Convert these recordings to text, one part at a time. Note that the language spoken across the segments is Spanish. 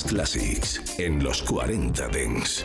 Classics en los 40 Dents.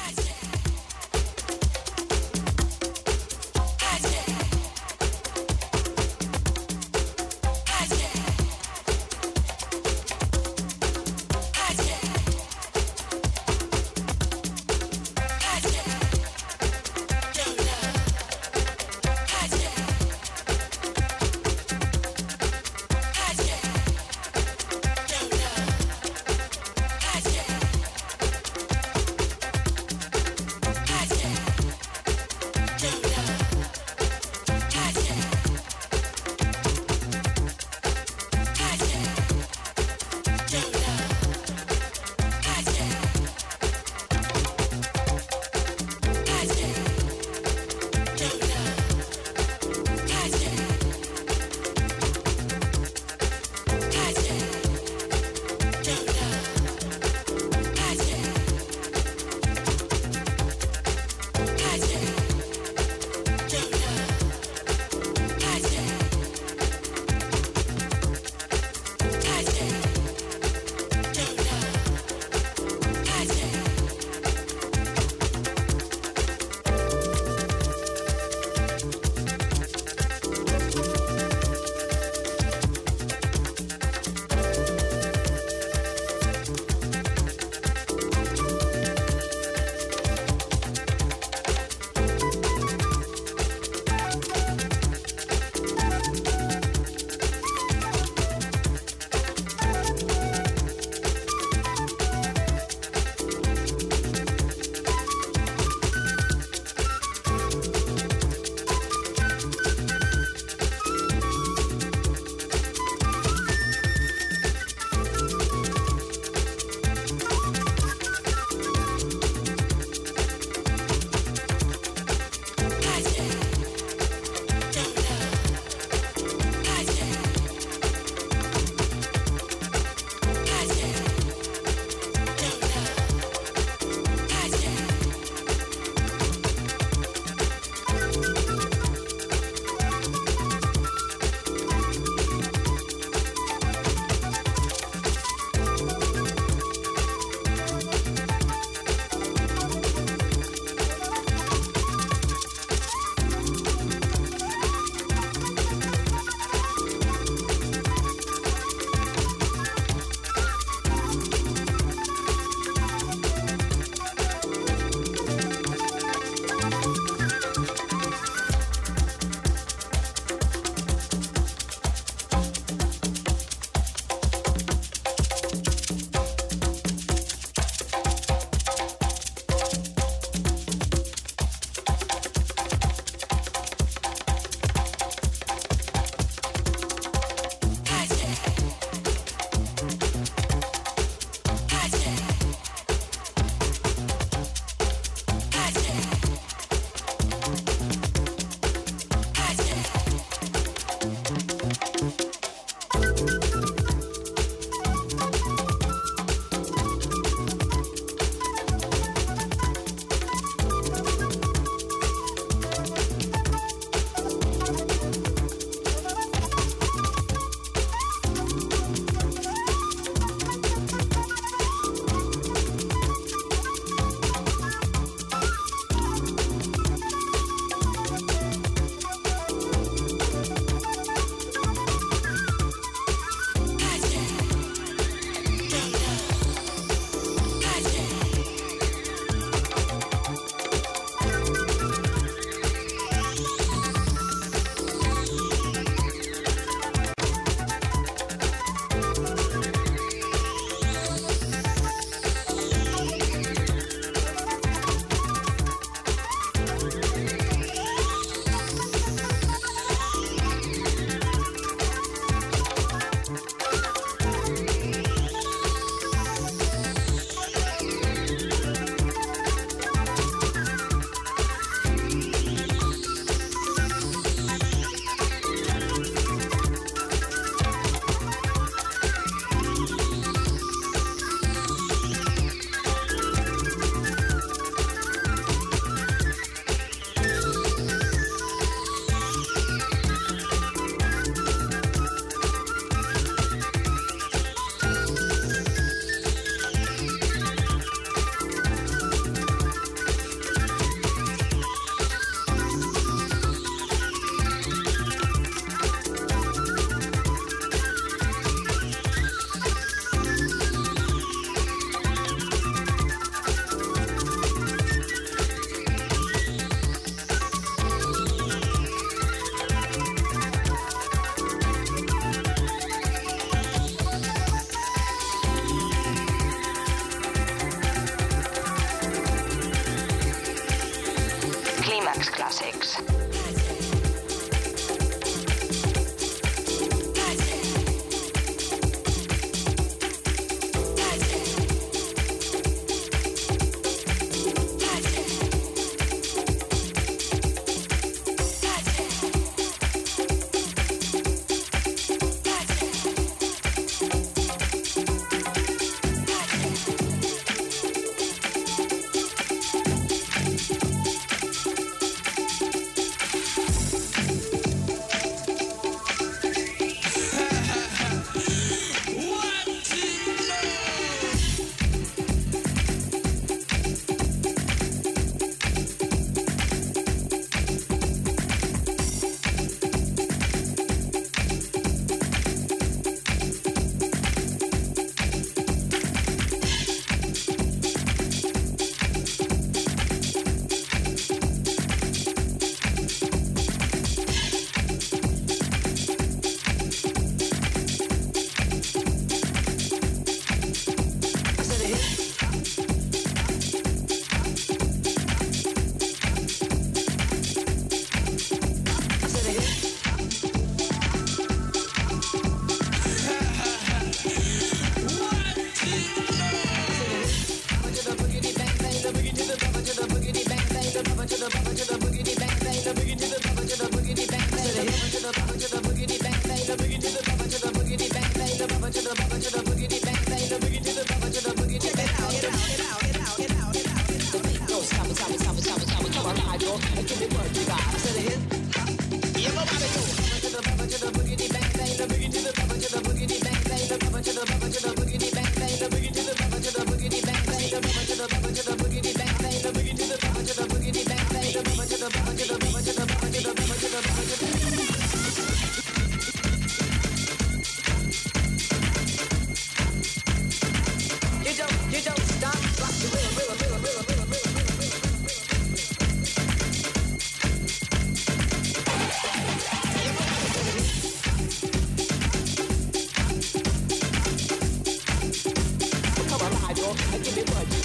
walk, I give it my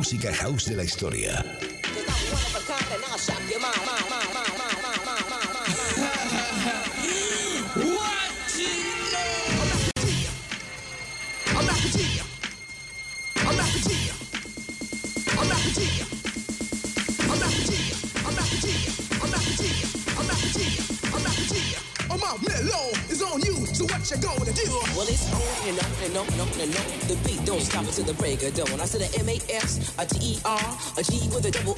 música house de la historia. with. I said a M A S, a T E R, a G with a double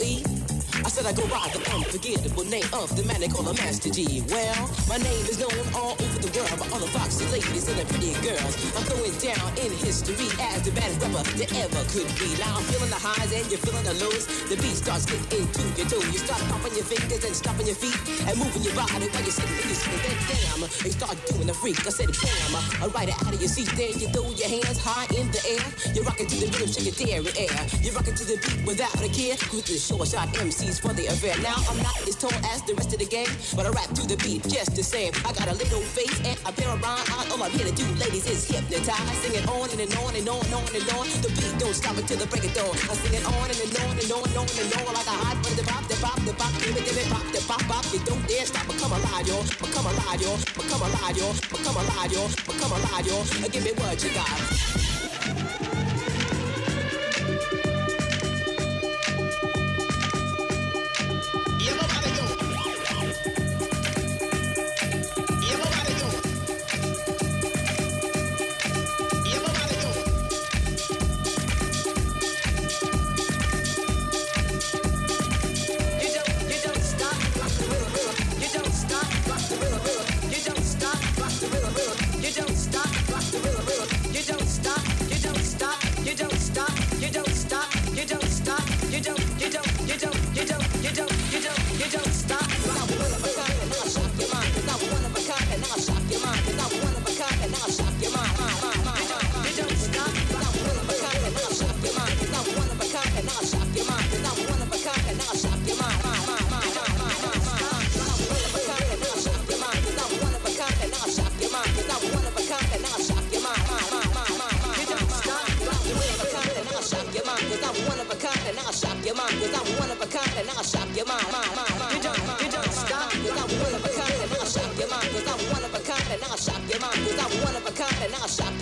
unforgettable name of the man they call a Master G. Well, my name is known all over the world by all the foxy ladies and the pretty girls. I'm going down in history as the baddest rapper that ever could be. Now I'm feeling the highs and you're feeling the lows. The beat starts getting into your toe. You start popping your fingers and stomping your feet and moving your body while you're sitting in your seat. Then damn, you start doing the freak. I said damn, I ride it out of your seat. Then you throw your hands high in the air. You're rocking to the rhythm, shake your dairy air. You're rocking to the beat without a care. Who's the short shot MCs for the affair? Now I'm not as tall as the rest of the game, but I rap to the beat just the same. I got a little face and a pair of rhyme eyes. All I'm here to do, ladies, is hypnotize. Singing on and, and on and on and on and on. The beat don't stop until the break of dawn. I'm singing on and, and on and on and on and on like a hot butter. The pop, the pop, the pop, give it, give it, pop, the pop, pop. You don't dare stop, but alive, yo. But come alive, yo. But come alive, yo. But come alive, yo. But come alive, yo. Give me what you got.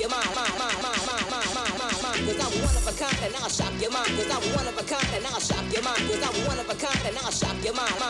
And I'll shock your mind. Cause I'm one of a kind and I'll shock your mind. Cause I'm one of a kind and I'll shock your mind. Cause I'm one of a kind and I'll shock your mind.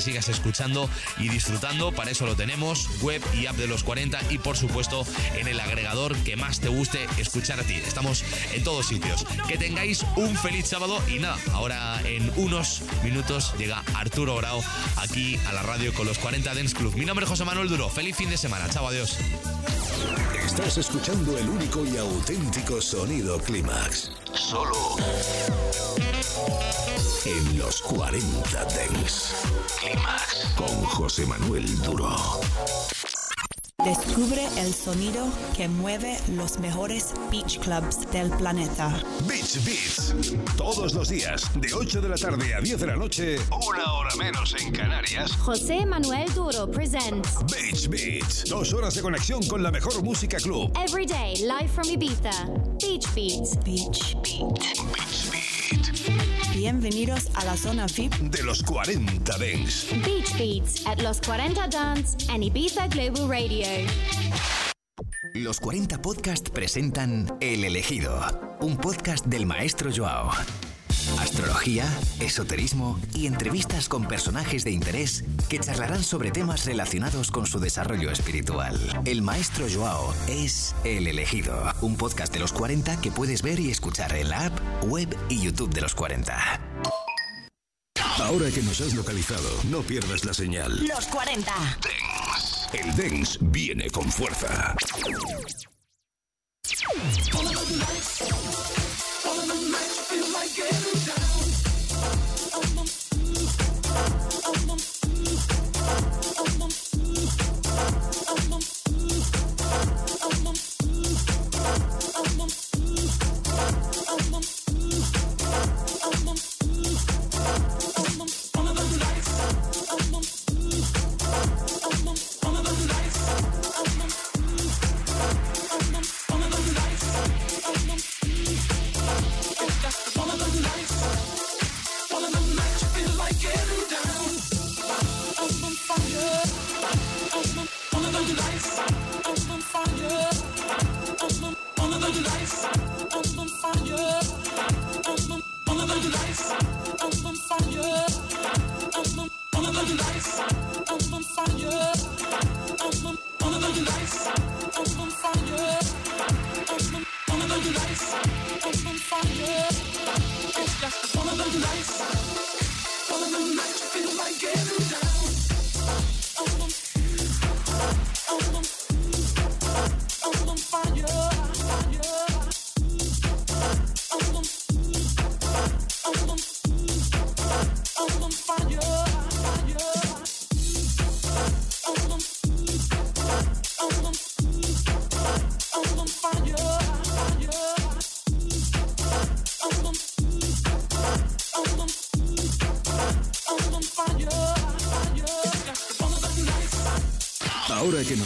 sigas escuchando y disfrutando. Para eso lo tenemos, web y app de los 40 y por supuesto en el agregador que más te guste escuchar a ti. Estamos en todos sitios. Que tengáis un feliz sábado y nada, ahora en unos minutos llega Arturo Grau aquí a la radio con los 40 Dance Club. Mi nombre es José Manuel Duro. Feliz fin de semana. Chao, adiós. Estás escuchando el único y auténtico sonido Clímax. Solo en los 40 Dents. Clímax con José Manuel Duro. Descubre el sonido que mueve los mejores beach clubs del planeta. Beach Beats. Todos los días, de 8 de la tarde a 10 de la noche, una hora menos en Canarias. José Manuel Duro presents Beach Beats. Dos horas de conexión con la mejor música club. Every Day Live from Ibiza. Beach Beats. Beach Beat. Beach Beat. Bienvenidos a la zona VIP De los 40 Dents. Beach Beats at Los 40 Dance and Ibiza Global Radio. Los 40 Podcast presentan El Elegido, un podcast del maestro Joao. Astrología, esoterismo y entrevistas con personajes de interés que charlarán sobre temas relacionados con su desarrollo espiritual. El maestro Joao es El Elegido, un podcast de los 40 que puedes ver y escuchar en la app, web y YouTube de los 40. Ahora que nos has localizado, no pierdas la señal. Los 40. El Dance viene con fuerza.